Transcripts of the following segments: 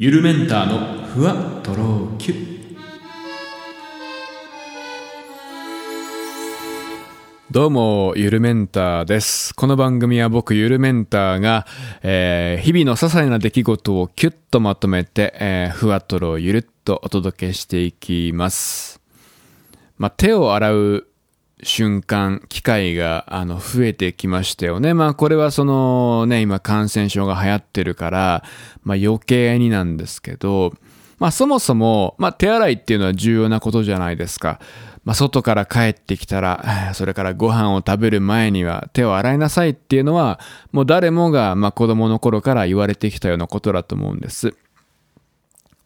ゆるメンターのふわとろきゅどうも、ゆるメンターです。この番組は僕、ゆるメンターが、えー日々の些細な出来事をキュッとまとめて、えーふわとろゆるっとお届けしていきます。まあ、手を洗う瞬間、機会があの増えてきましたよね。まあこれはそのね、今感染症が流行ってるから、まあ余計になんですけど、まあそもそも、まあ手洗いっていうのは重要なことじゃないですか。まあ外から帰ってきたら、それからご飯を食べる前には手を洗いなさいっていうのは、もう誰もがまあ子供の頃から言われてきたようなことだと思うんです。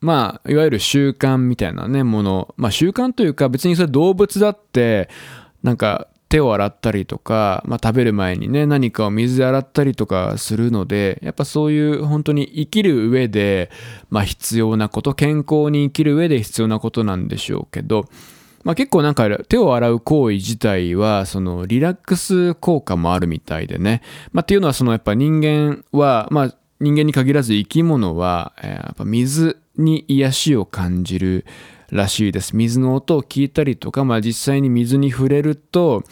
まあ、いわゆる習慣みたいなね、もの。まあ、習慣というか、別にそれ動物だって、なんか、手を洗ったりとか、まあ、食べる前にね、何かを水で洗ったりとかするので、やっぱそういう本当に生きる上で、まあ、必要なこと、健康に生きる上で必要なことなんでしょうけど、まあ、結構なんか手を洗う行為自体はそのリラックス効果もあるみたいでね。まあ、っていうのはそのやっぱ人間は、まあ、人間に限らず生き物は、えーやっぱ水に癒しを感じるらしいです。水の音を聞いたりとか、まあ、実際に水に触れると、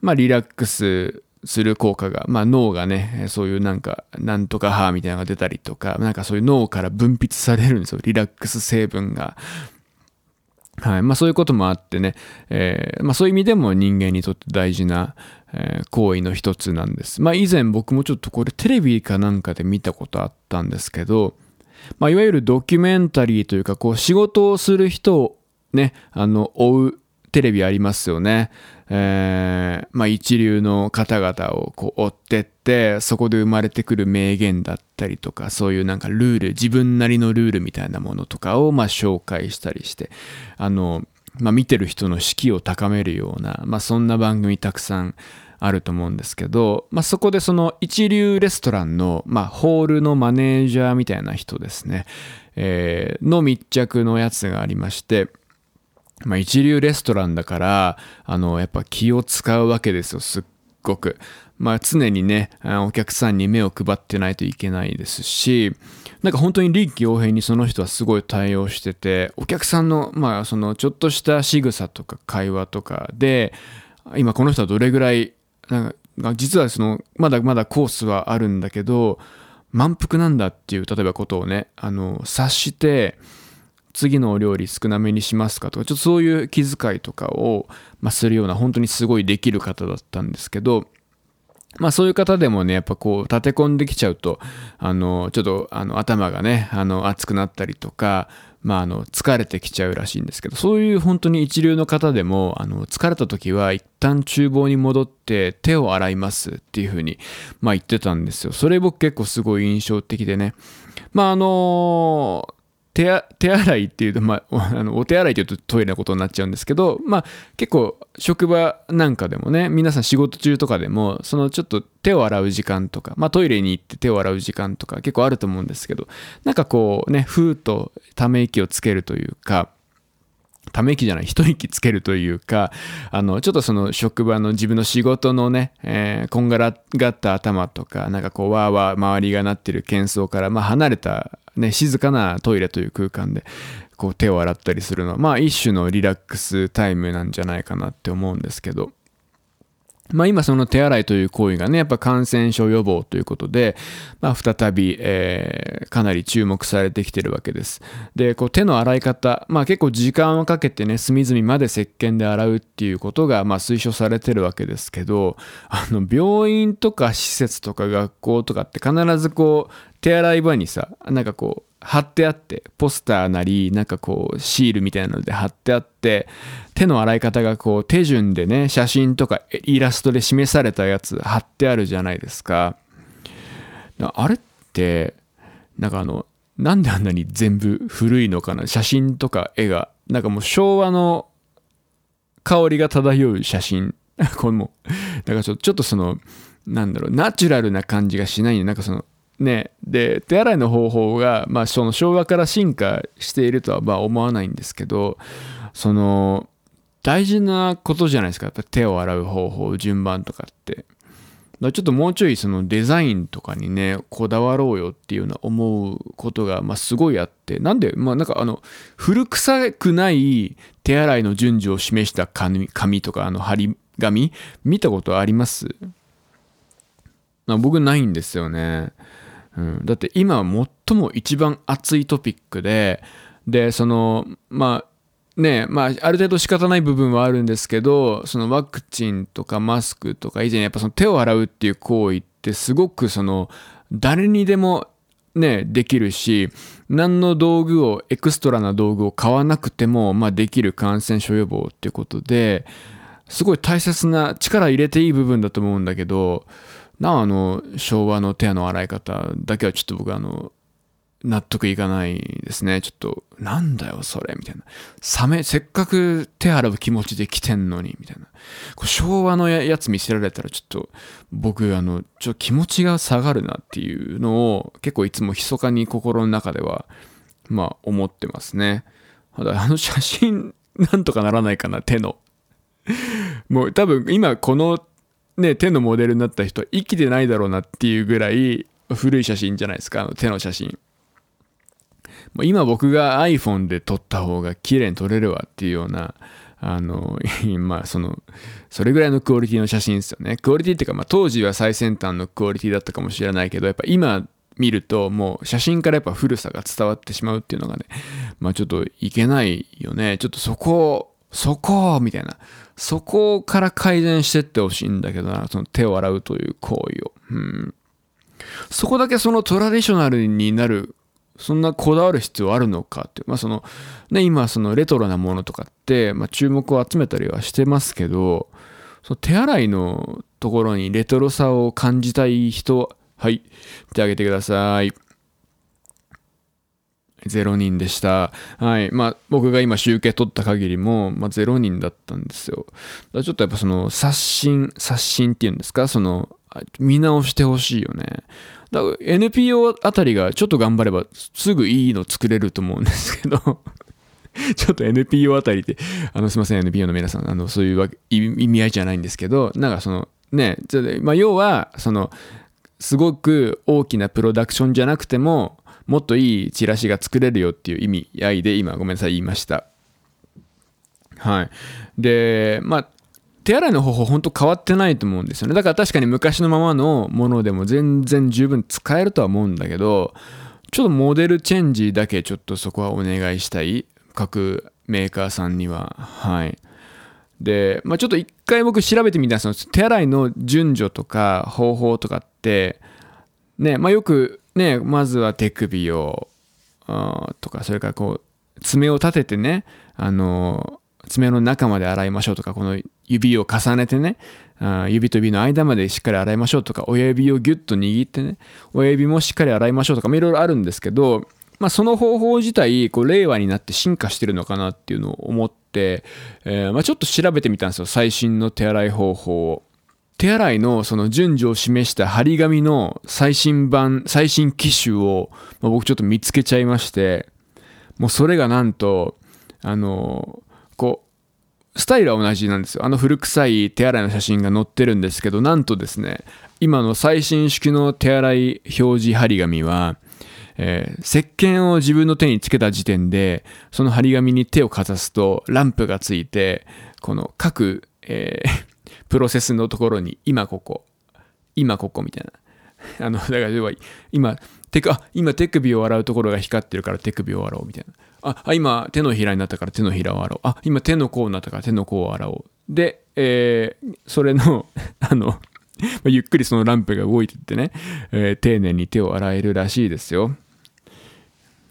まあ、リラックスする効果が、まあ、脳がね、そういうなんか、なんとか歯みたいなのが出たりとか、なんかそういう脳から分泌されるんですよ。リラックス成分が。はい。まあそういうこともあってね、えーまあそういう意味でも人間にとって大事な、えー行為の一つなんです。まあ以前僕もちょっとこれテレビかなんかで見たことあったんですけど、まあいわゆるドキュメンタリーというか、こう仕事をする人をね、あの、追うテレビありますよね。えーまあ一流の方々をこう追ってって、そこで生まれてくる名言だったりとか、そういうなんかルール、自分なりのルールみたいなものとかをまあ紹介したりして、あの、まあ見てる人の士気を高めるような、まあそんな番組たくさんあると思うんですけど、まあそこでその一流レストランの、まあホールのマネージャーみたいな人ですね、えーの密着のやつがありまして、まあ、一流レストランだから、あの、やっぱ気を使うわけですよ、すっごく。まあ、常にね、お客さんに目を配ってないといけないですし、なんか本当に臨機応変にその人はすごい対応してて、お客さんの、まあ、その、ちょっとした仕草とか会話とかで、今この人はどれぐらい、なんか、実はその、まだまだコースはあるんだけど、満腹なんだっていう、例えばことをね、あの、察して、次のお料理少なめにしますかとか、ちょっとそういう気遣いとかを、まあ、するような、本当にすごいできる方だったんですけど、まあそういう方でもね、やっぱこう立て込んできちゃうと、あの、ちょっとあの頭がね、あの熱くなったりとか、まああの疲れてきちゃうらしいんですけど、そういう本当に一流の方でも、あの疲れた時は一旦厨房に戻って手を洗いますっていうふうに、まあ言ってたんですよ。それ僕結構すごい印象的でね。まああの手手洗いっていうと、まあ、あのお手洗いっていうとトイレのことになっちゃうんですけど、まあ、結構職場なんかでもね皆さん仕事中とかでもそのちょっと手を洗う時間とか、まあ、トイレに行って手を洗う時間とか結構あると思うんですけどなんかこうねふーっとため息をつけるというかため息じゃない、一息つけるというか、あの、ちょっとその職場の自分の仕事のね、えーこんがらがった頭とか、なんかこう、わーわー周りがなってる喧騒から、まあ離れた、ね、静かなトイレという空間で、こう手を洗ったりするのは、まあ一種のリラックスタイムなんじゃないかなって思うんですけど、まあ今その手洗いという行為がね、やっぱ感染症予防ということで、まあ再び、えーかなり注目されてきてるわけです。で、こう手の洗い方、まあ結構時間をかけてね、隅々まで石鹸で洗うっていうことが、まあ推奨されてるわけですけど、あの病院とか施設とか学校とかって必ずこう、手洗い場にさ、なんかこう、貼ってあって、ポスターなり、なんかこう、シールみたいなので貼ってあって、手の洗い方がこう、手順でね、写真とかイラストで示されたやつ貼ってあるじゃないですか。あれって、なんかあの、なんであんなに全部古いのかな？写真とか絵が。なんかもう昭和の香りが漂う写真。これも、なんかちょちょっとその、なんだろう、ナチュラルな感じがしないなんかその、ね、で、手洗いの方法が、まあ、その昭和から進化しているとはまあ思わないんですけど、その、大事なことじゃないですか。やっぱ手を洗う方法、順番とかって。ちょっともうちょいそのデザインとかにね、こだわろうよっていうのは思うことが、まあ、すごいあって、なんで、まあなんかあの、古臭くない手洗いの順序を示した紙紙とか、あの、張り紙？見たことあります？僕ないんですよね。うん、だって今最も一番熱いトピックで、で、その、まあ、ねまあ、ある程度仕方ない部分はあるんですけど、そのワクチンとかマスクとか以前やっぱその手を洗うっていう行為ってすごくその誰にでもね、できるし、何の道具を、エクストラな道具を買わなくても、まあ、できる感染症予防っていうことで、すごい大切な力入れていい部分だと思うんだけど、なああの、昭和の手の洗い方だけはちょっと僕あの、納得いかないですね。ちょっと、なんだよ、それ、みたいな。サメ、せっかく手洗う気持ちで来てんのに、みたいな。昭和のやつ見せられたら、ちょっと、僕、あの、ちょ気持ちが下がるなっていうのを、結構いつも密かに心の中では、まあ、思ってますね。ただ、あの写真、なんとかならないかな、手の。もう多分、今、この、ね、手のモデルになった人、生きてないだろうなっていうぐらい、古い写真じゃないですか、あの手の写真。今僕が iPhone で撮った方が綺麗に撮れるわっていうような、あの、まあその、それぐらいのクオリティの写真ですよね。クオリティっていうか、まあ当時は最先端のクオリティだったかもしれないけど、やっぱ今見るともう写真からやっぱ古さが伝わってしまうっていうのがね、まあちょっといけないよね。ちょっとそこ、そこみたいな。そこから改善してってほしいんだけどな、その手を洗うという行為を。うん。そこだけそのトラディショナルになるそんなこだわる必要あるのかって、まあその、ね、今そのレトロなものとかって、まあ注目を集めたりはしてますけど、その手洗いのところにレトロさを感じたい人、はい、手挙げてください。0人でした。はい。まあ、僕が今集計取った限りも、まあ、0人だったんですよ。だちょっとやっぱその、刷新、刷新っていうんですか？その、見直してほしいよね。だから NPO あたりがちょっと頑張ればすぐいいの作れると思うんですけど ちょっと NPO あたりって、あの、すいません、NPO の皆さん、あの、そういう意味合いじゃないんですけど、なんかその、ね、まあ、要は、その、すごく大きなプロダクションじゃなくても、もっといいチラシが作れるよっていう意味合いで、今、ごめんなさい、言いました。はい。で、まあ、手洗いの方法本当変わってないと思うんですよね。だから確かに昔のままのものでも全然十分使えるとは思うんだけど、ちょっとモデルチェンジだけちょっとそこはお願いしたい。各メーカーさんには。はい。で、まあ、ちょっと一回僕調べてみたんです手洗いの順序とか方法とかって、ね、まあ、よくね、まずは手首を、とか、それからこう、爪を立ててね、あの、爪の中まで洗いましょうとか、この指を重ねてね、指と指の間までしっかり洗いましょうとか、親指をギュッと握ってね、親指もしっかり洗いましょうとか、いろいろあるんですけど、まあ、その方法自体、こう、令和になって進化してるのかなっていうのを思って、え、まあ、ちょっと調べてみたんですよ。最新の手洗い方法を。手洗いのその順序を示した張り紙の最新版、最新機種を、僕ちょっと見つけちゃいまして、もうそれがなんと、あの、こう、スタイルは同じなんですよ。あの古臭い手洗いの写真が載ってるんですけど、なんとですね、今の最新式の手洗い表示張り紙は、えー、石鹸を自分の手につけた時点で、その張り紙に手をかざすと、ランプがついて、この各、えー、プロセスのところに、今ここ、今ここみたいな。あの、だから要は、今、手あ今手首を洗うところが光ってるから手首を洗おうみたいな。あ、今手のひらになったから手のひらを洗おう。あ、今手の甲になったから手の甲を洗おう。で、えー、それの あのゆっくりそのランプが動いてってね、えー、丁寧に手を洗えるらしいですよ。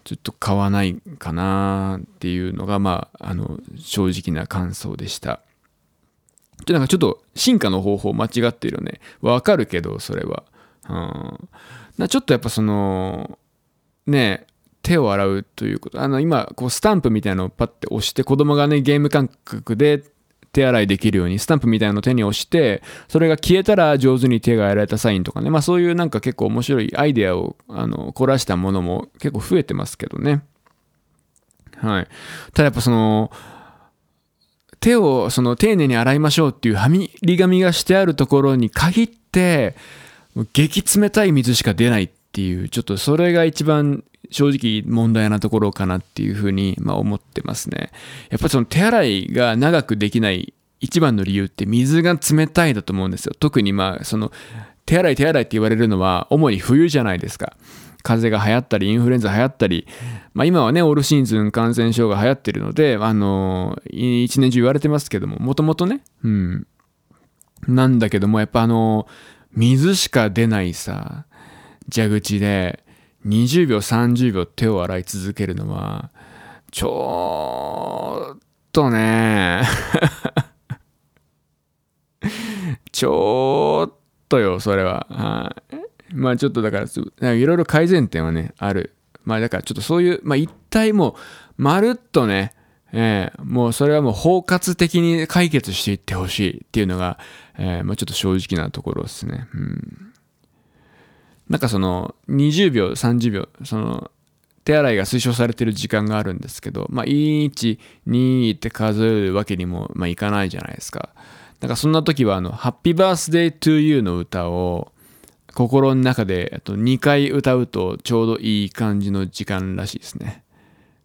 ちょっと買わないかなっていうのが、まあ、あの、正直な感想でした。なんかちょっと進化の方法間違ってるよね。わかるけど、それは。うん。ちょっとやっぱその、ね、手を洗うということ。あの、今、こう、スタンプみたいなのをパッて押して、子供がね、ゲーム感覚で手洗いできるように、スタンプみたいなのを手に押して、それが消えたら上手に手が洗えたサインとかね、まあそういうなんか結構面白いアイデアを、あの、凝らしたものも結構増えてますけどね。はい。ただやっぱその、手をその丁寧に洗いましょうっていうはみり紙がしてあるところに限って、激冷たい水しか出ないっていう、ちょっとそれが一番正直問題なところかなっていうふうに、まあ、思ってますね。やっぱりその手洗いが長くできない一番の理由って水が冷たいだと思うんですよ。特にまあその手洗い手洗いって言われるのは主に冬じゃないですか。風邪が流行ったり、インフルエンザ流行ったり、まあ、今はね、オールシーズン感染症が流行ってるので、あの、一年中言われてますけども、もともとね、うん。なんだけども、やっぱあの、水しか出ないさ、蛇口で、20秒、30秒手を洗い続けるのは、ちょっとね、ちょっとよ、それは。はい。まあちょっとだから、いろいろ改善点はね、ある。まあだからちょっとそういう、まあ一体もう、まるっとね、えー、もうそれはもう包括的に解決していってほしいっていうのが、えー、まあちょっと正直なところですね。うん。なんかその、20秒、30秒、その、手洗いが推奨されてる時間があるんですけど、まあ1、2って数えるわけにも、まあいかないじゃないですか。なんかそんな時はあの、ハッピーバースデートゥーユーの歌を心の中でと2回歌うとちょうどいい感じの時間らしいですね。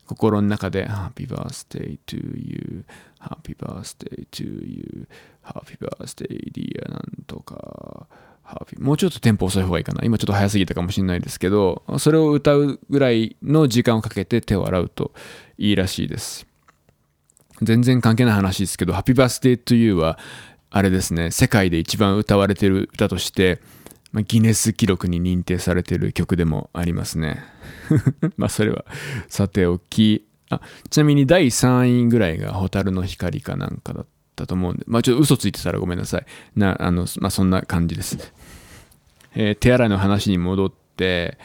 心の中で Happy birthday to you, Happy birthday to you, Happy birthday dear なんとか、Happy もうちょっとテンポ遅い方がいいかな。今ちょっと早すぎたかもしれないですけど、それを歌うぐらいの時間をかけて手を洗うといいらしいです。全然関係ない話ですけど、Happy Birthday to You は、あれですね、世界で一番歌われてる歌として、まあ、ギネス記録に認定されている曲でもありますね。まあそれはさておき、あ、ちなみに第3位ぐらいが蛍の光かなんかだったと思うんで、まあちょっと嘘ついてたらごめんなさい。な、あの、まあそんな感じです。えー手洗いの話に戻って、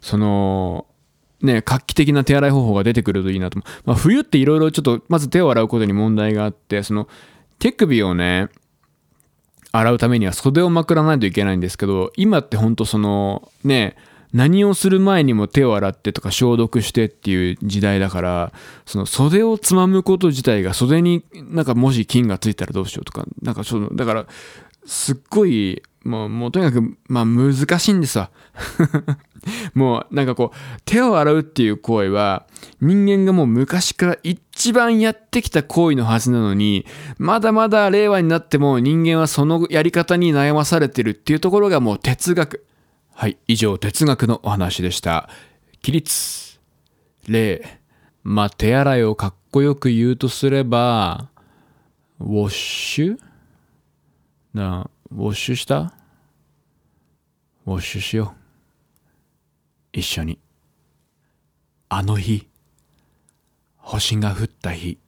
その、ね、画期的な手洗い方法が出てくるといいなと。まあ、冬っていろいろちょっと、まず手を洗うことに問題があって、その、手首をね、洗うためには袖をまくらないといけないんですけど、今ってほんとその、ね、何をする前にも手を洗ってとか消毒してっていう時代だから、その袖をつまむこと自体が袖になんかもし菌がついたらどうしようとか、なんかその、だから、すっごい、もう、もうとにかく、まあ難しいんですわ。もうなんかこう、手を洗うっていう行為は、人間がもう昔から一一番やってきた行為のはずなのに、まだまだ令和になっても人間はそのやり方に悩まされてるっていうところがもう哲学。はい、以上哲学のお話でした。起立。例。まあ、手洗いをかっこよく言うとすれば、ウォッシュ？なあ、ウォッシュした？ウォッシュしよう。一緒に。あの日、星が降った日。